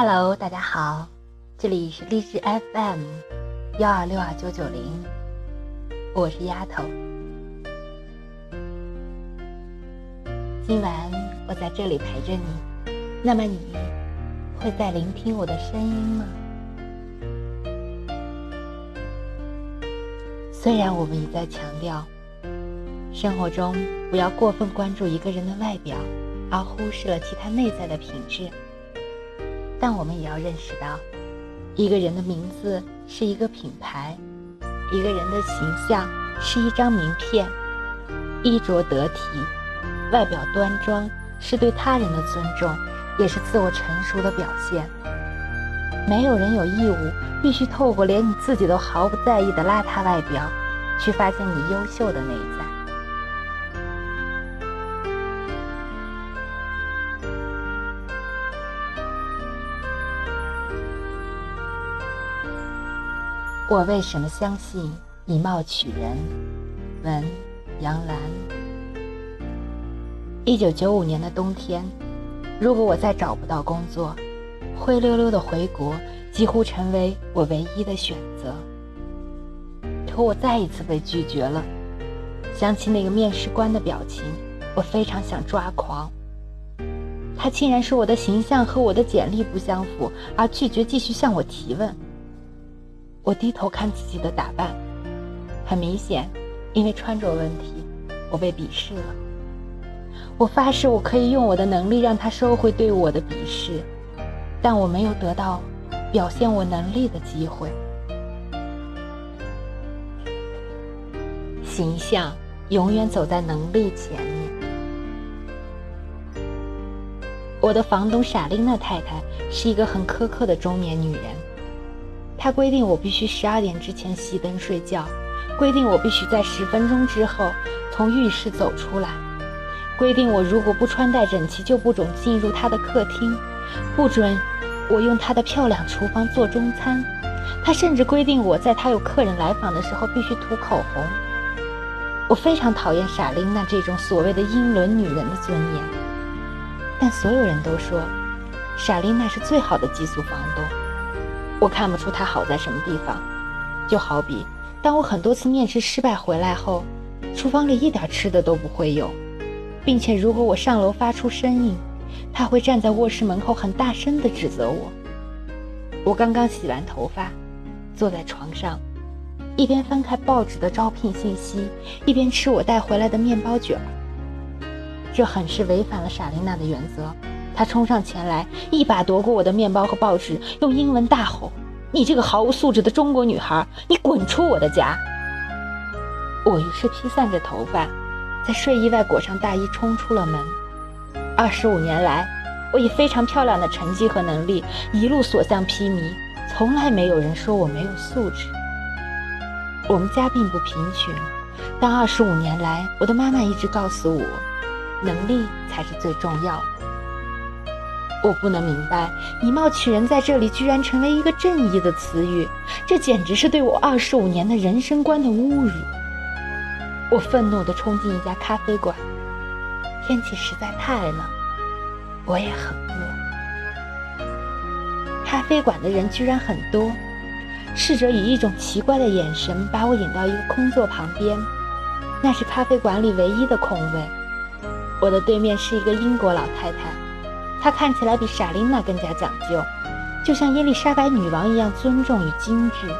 Hello，大家好，这里是励志 FM 幺二六二九九零，我是丫头。今晚我在这里陪着你，那么你会在聆听我的声音吗？虽然我们一再强调，生活中不要过分关注一个人的外表，而忽视了其他内在的品质，但我们也要认识到，一个人的名字是一个品牌，一个人的形象是一张名片。衣着得体，外表端庄，是对他人的尊重，也是自我成熟的表现。没有人有义务必须透过连你自己都毫不在意的邋遢外表，去发现你优秀的内在。我为什么相信以貌取人？文杨澜。一九九五年的冬天，如果我再找不到工作，灰溜溜的回国几乎成为我唯一的选择。可我再一次被拒绝了。想起那个面试官的表情，我非常想抓狂。他竟然说我的形象和我的简历不相符，而拒绝继续向我提问。我低头看自己的打扮，很明显，因为穿着问题，我被鄙视了。我发誓，我可以用我的能力让他收回对我的鄙视。但我没有得到表现我能力的机会。形象永远走在能力前面。我的房东傻琳娜太太是一个很苛刻的中年女人，他规定我必须十二点之前熄灯睡觉，规定我必须在十分钟之后从浴室走出来，规定我如果不穿戴整齐就不准进入他的客厅。不准我用他的漂亮厨房做中餐，他甚至规定我在他有客人来访的时候必须涂口红。我非常讨厌傻琳娜这种所谓的英伦女人的尊严，但所有人都说傻琳娜是最好的寄宿房东。我看不出他好在什么地方，就好比当我很多次面试失败回来后，厨房里一点吃的都不会有，并且如果我上楼发出声音。他会站在卧室门口，很大声地指责我。我刚刚洗完头发，坐在床上，一边翻开报纸的招聘信息，一边吃我带回来的面包卷儿。这很是违反了莎琳娜的原则。他冲上前来，一把夺过我的面包和报纸，用英文大吼：“你这个毫无素质的中国女孩，你滚出我的家！”我于是披散着头发，在睡衣外裹上大衣，冲出了门。二十五年来，我以非常漂亮的成绩和能力一路所向披靡，从来没有人说我没有素质。我们家并不贫穷，但二十五年来，我的妈妈一直告诉我，能力才是最重要的。我不能明白，以貌取人在这里居然成为一个正义的词语，这简直是对我二十五年的人生观的侮辱。我愤怒地冲进一家咖啡馆。天气实在太冷，我也很饿。咖啡馆的人居然很多，侍者以一种奇怪的眼神把我引到一个空座旁边，那是咖啡馆里唯一的空位。我的对面是一个英国老太太，她看起来比莎琳娜更加讲究，就像伊丽莎白女王一样尊重与精致。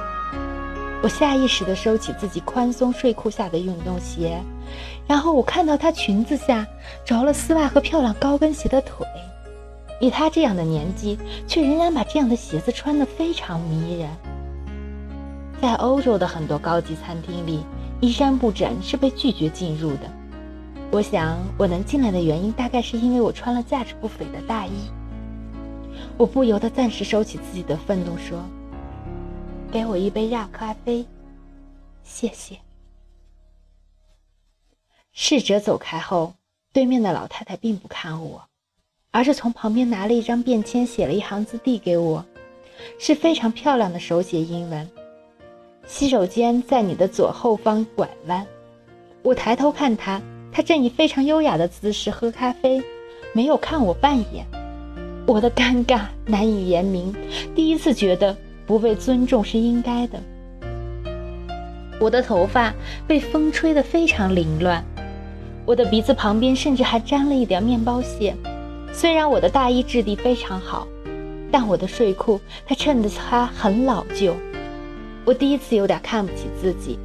我下意识地收起自己宽松睡裤下的运动鞋。然后我看到她裙子下着了丝袜和漂亮高跟鞋的腿，以她这样的年纪，却仍然把这样的鞋子穿得非常迷人。在欧洲的很多高级餐厅里，衣衫不整是被拒绝进入的。我想我能进来的原因，大概是因为我穿了价值不菲的大衣。我不由得暂时收起自己的愤怒，说：“给我一杯热咖啡，谢谢。”侍者走开后，对面的老太太并不看我，而是从旁边拿了一张便签，写了一行字递给我，是非常漂亮的手写英文：“洗手间在你的左后方拐弯。”我抬头看她，他正以非常优雅的姿势喝咖啡，没有看我半眼。我的尴尬难以言明。第一次觉得不被尊重是应该的。我的头发被风吹得非常凌乱，我的鼻子旁边甚至还沾了一点面包屑。虽然我的大衣质地非常好，但我的睡裤它衬得它很老旧。我第一次有点看不起自己，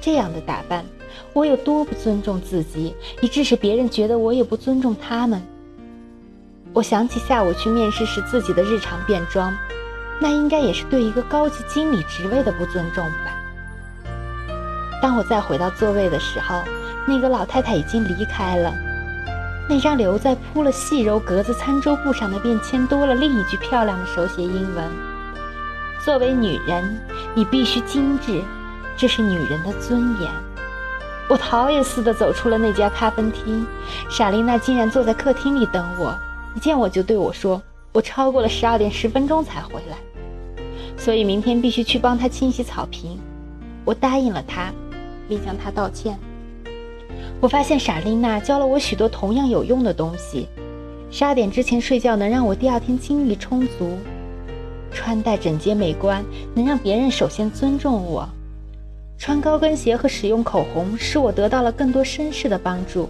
这样的打扮，我有多不尊重自己，以致使别人觉得我也不尊重他们。我想起下午去面试时自己的日常便装，那应该也是对一个高级经理职位的不尊重吧。当我再回到座位的时候，那个老太太已经离开了。那张留在铺了细柔格子餐桌布上的便签多了另一句漂亮的手写英文：“作为女人，你必须精致，这是女人的尊严。”我逃也似的走出了那家咖啡厅，莎琳娜竟然坐在客厅里等我。一见我就对我说：“我超过了十二点十分钟才回来，所以明天必须去帮她清洗草坪。”我答应了她。并向他道歉。我发现莎琳娜教了我许多同样有用的东西。十二点之前睡觉能让我第二天精力充足；穿戴整洁美观能让别人首先尊重我；穿高跟鞋和使用口红使我得到了更多绅士的帮助。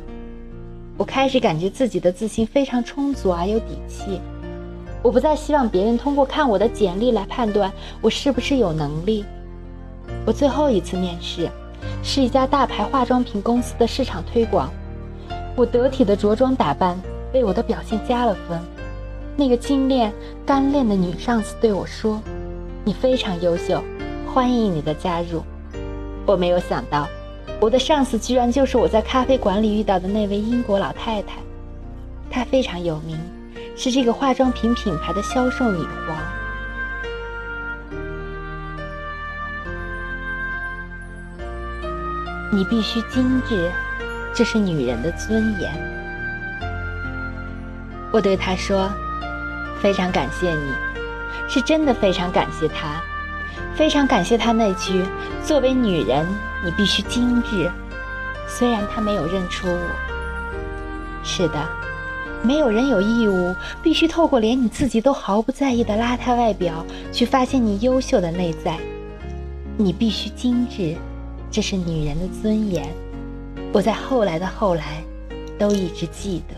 我开始感觉自己的自信非常充足而有底气。我不再希望别人通过看我的简历来判断我是不是有能力。我最后一次面试。是一家大牌化妆品公司的市场推广。我得体的着装打扮为我的表现加了分。那个精炼干练的女上司对我说：“你非常优秀，欢迎你的加入。”我没有想到，我的上司居然就是我在咖啡馆里遇到的那位英国老太太。她非常有名，是这个化妆品品牌的销售女皇。你必须精致，这是女人的尊严。我对她说：“非常感谢你，是真的非常感谢她，非常感谢她那句‘作为女人，你必须精致’。虽然她没有认出我。是的，没有人有义务必须透过连你自己都毫不在意的邋遢外表，去发现你优秀的内在。你必须精致。”这是女人的尊严，我在后来的后来，都一直记得。